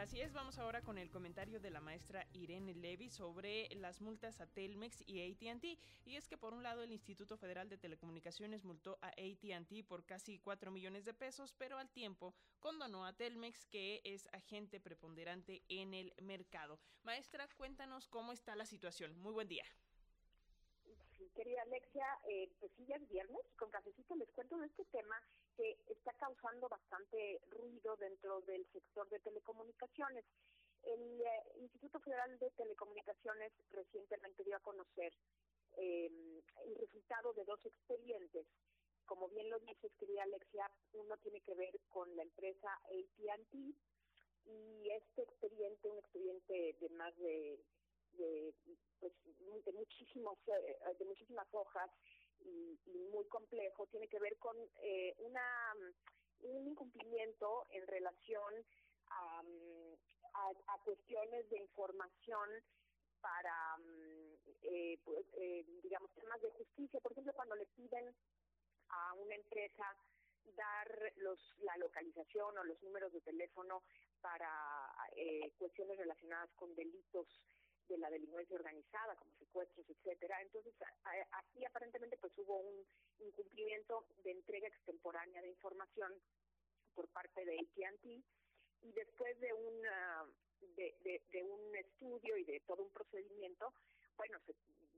Así es, vamos ahora con el comentario de la maestra Irene Levy sobre las multas a Telmex y ATT. Y es que por un lado el Instituto Federal de Telecomunicaciones multó a ATT por casi 4 millones de pesos, pero al tiempo condonó a Telmex, que es agente preponderante en el mercado. Maestra, cuéntanos cómo está la situación. Muy buen día. querida Alexia, eh, pues sí, ya es viernes, con cafecito les cuento de este tema que está causando bastante ruido dentro del sector de telecomunicaciones. El eh, Instituto Federal de Telecomunicaciones recientemente dio a conocer eh, el resultado de dos expedientes. Como bien lo dices, querida Alexia, uno tiene que ver con la empresa AT&T y este expediente, un expediente de más de, de pues de muchísimos eh, de muchísimas hojas y, muy complejo tiene que ver con eh, una un incumplimiento en relación a, a, cuestiones de información para, eh, pues, eh, digamos, temas de justicia. Por ejemplo, cuando le piden a una empresa dar los la localización o los números de teléfono para eh, cuestiones relacionadas con delitos de la delincuencia organizada, como secuestros, etcétera. Entonces, aquí aparentemente pues hubo un incumplimiento de entrega extemporánea de información por parte de AT&T y después de una de, de, un estudio y de todo un procedimiento, bueno, se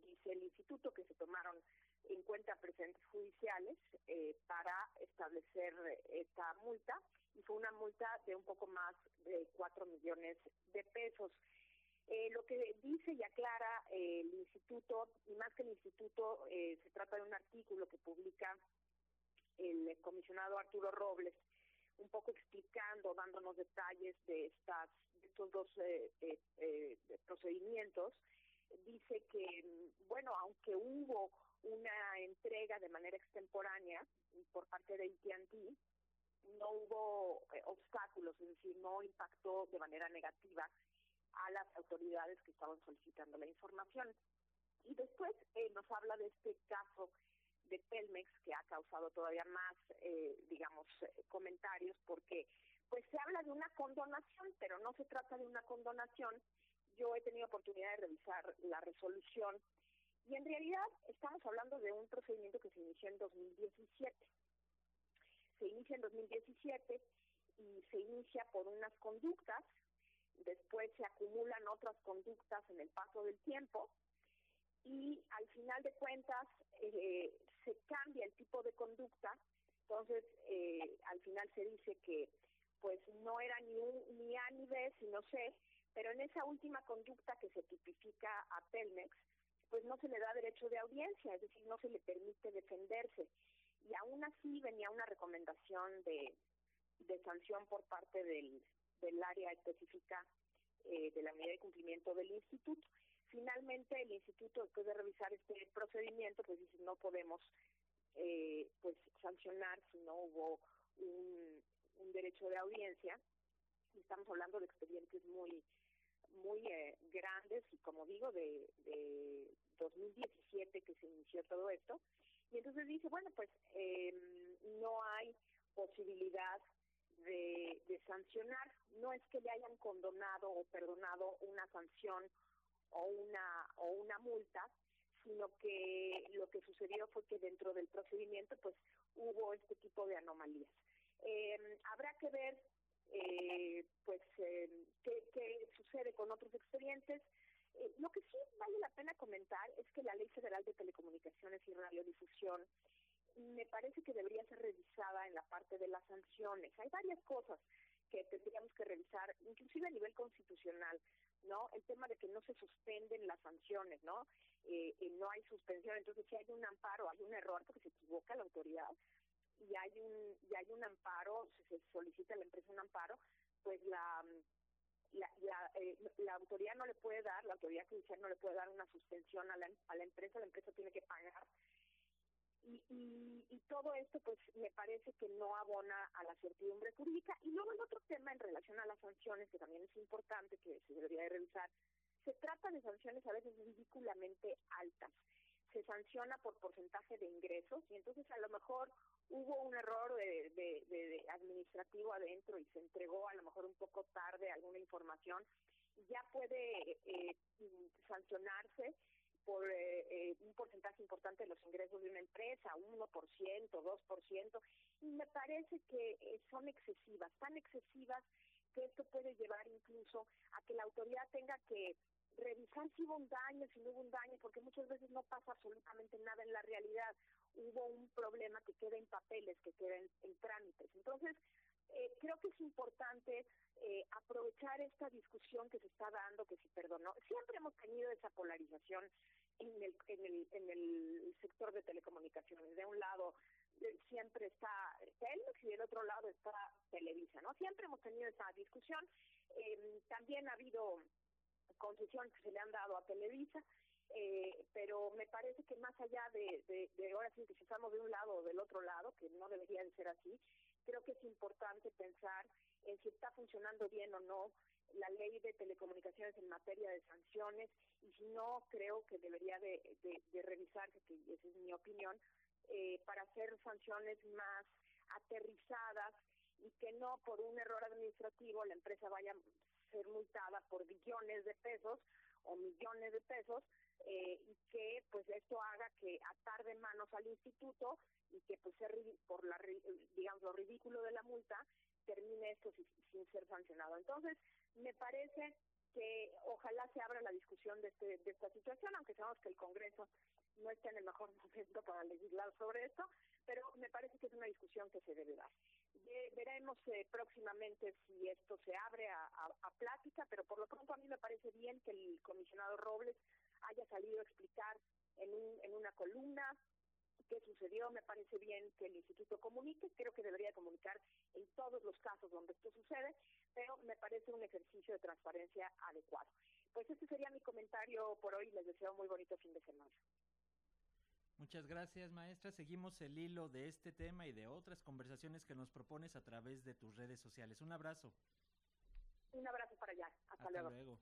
dice el instituto que se tomaron en cuenta presentes judiciales eh, para establecer esta multa y fue una multa de un poco más de cuatro millones de pesos. Eh, lo que dice y aclara eh, el instituto, y más que el instituto, eh, se trata de un artículo que publica el comisionado Arturo Robles, un poco explicando, dándonos detalles de estas de estos dos procedimientos, dice que, bueno, aunque hubo una entrega de manera extemporánea por parte de AT&T, no hubo obstáculos, es decir, no impactó de manera negativa a las autoridades que estaban solicitando la información. Y después eh, nos habla de este caso de Telmex que ha causado todavía más, eh, digamos, eh, comentarios porque pues se habla de una condonación, pero no se trata de una condonación. Yo he tenido oportunidad de revisar la resolución y en realidad estamos hablando de un procedimiento que se inició en 2017. Se inicia en 2017 y se inicia por unas conductas después se acumulan otras conductas en el paso del tiempo y al final de cuentas eh, se cambia el tipo de conducta, entonces eh, al final se dice que pues no era ni un, ni A ni B, sino C, pero en esa última conducta que se tipifica a Telmex, pues no se le da derecho de audiencia, es decir, no se le permite defenderse. Y aún así venía una recomendación de, de sanción por parte del, del área específica eh, de la medida de cumplimiento del instituto. Finalmente, el instituto, después de revisar este procedimiento, pues dice no podemos eh, pues sancionar si no hubo un, derecho de audiencia. Estamos hablando de expedientes muy muy eh, grandes y como digo de, de 2017 que se inició todo esto y entonces dice bueno pues eh, no hay posibilidad de, sancionar. No es que le hayan condonado o perdonado una sanción o una o una multa, sino que lo que sucedió fue que dentro del procedimiento pues hubo este tipo de anomalías. Eh, habrá que ver eh, pues eh, qué, sucede con otros expedientes. Eh, lo que sí vale la pena comentar es que la Ley Federal de Telecomunicaciones y Radiodifusión me parece que debería ser revisada en la parte de las sanciones. Hay varias cosas que tendríamos que revisar, inclusive a nivel constitucional, ¿no? El tema de que no se suspenden las sanciones, ¿no? Eh, no hay suspensión, entonces si hay un amparo, hay un error porque se equivoca la autoridad y hay un y hay un amparo, si se solicita a la empresa un amparo, pues la la, la, eh, la autoridad no le puede dar, la autoridad judicial no le puede dar una suspensión a la, a la empresa, la empresa tiene que pagar y, y, todo esto pues me parece que no abona a la certidumbre jurídica y luego el otro tema en relación a las sanciones que también es importante que se debería de revisar se trata de sanciones a veces ridículamente altas. Se sanciona por porcentaje de ingresos y entonces a lo mejor hubo un error de, administrativo adentro y se entregó a lo mejor un poco tarde alguna información, ya puede eh, sancionarse por eh, eh, un porcentaje importante de los ingresos de una empresa, 1%, 2%, y me parece que eh, son excesivas, tan excesivas que esto puede llevar incluso a que la autoridad tenga que revisar si hubo un daño, si no hubo un daño, porque muchas veces no pasa absolutamente nada en la realidad. Hubo un problema que queda en papeles, que queda en, en trámites. Entonces, eh, creo que es importante eh, aprovechar esta discusión que se está dando, que se perdonó. Siempre hemos tenido esa polarización en el, en el, en el sector de telecomunicaciones. De un lado eh, siempre está Telmex y del otro lado está Televisa, ¿no? Siempre hemos tenido esa discusión. también ha habido concesiones que se le han dado a Televisa. pero me parece que más allá de, de, de ahora sí que si estamos de un lado o del otro lado, que no debería de ser así, creo que es importante pensar en si está funcionando bien o no la ley de telecomunicaciones en materia de sanciones y si no, creo que debería de, revisarse, que esa es mi opinión, eh, para hacer sanciones más aterrizadas y que no por un error administrativo la empresa vaya a ser multada por billones de pesos o millones de pesos eh, y que pues esto haga que atarde manos al instituto y que pues por la digamos lo ridículo de la multa termine esto sin, ser sancionado. Entonces, me parece que ojalá se abra la discusión de, este, de esta situación, aunque sabemos que el Congreso no está en el mejor momento para legislar sobre esto, pero me parece que es una discusión que se debe dar. Veremos eh, próximamente si esto se abre a, a, plática, pero por lo pronto a mí me parece bien que el comisionado Robles haya salido a explicar en, un, en una columna qué sucedió, me parece bien que el instituto comunique, creo que debería comunicar en todos los casos donde esto sucede, pero me parece un ejercicio de transparencia adecuado. Pues este sería mi comentario por hoy, les deseo muy bonito fin de semana. Muchas gracias, maestra. Seguimos el hilo de este tema y de otras conversaciones que nos propones a través de tus redes sociales. Un abrazo. Un abrazo para allá. Hasta, luego.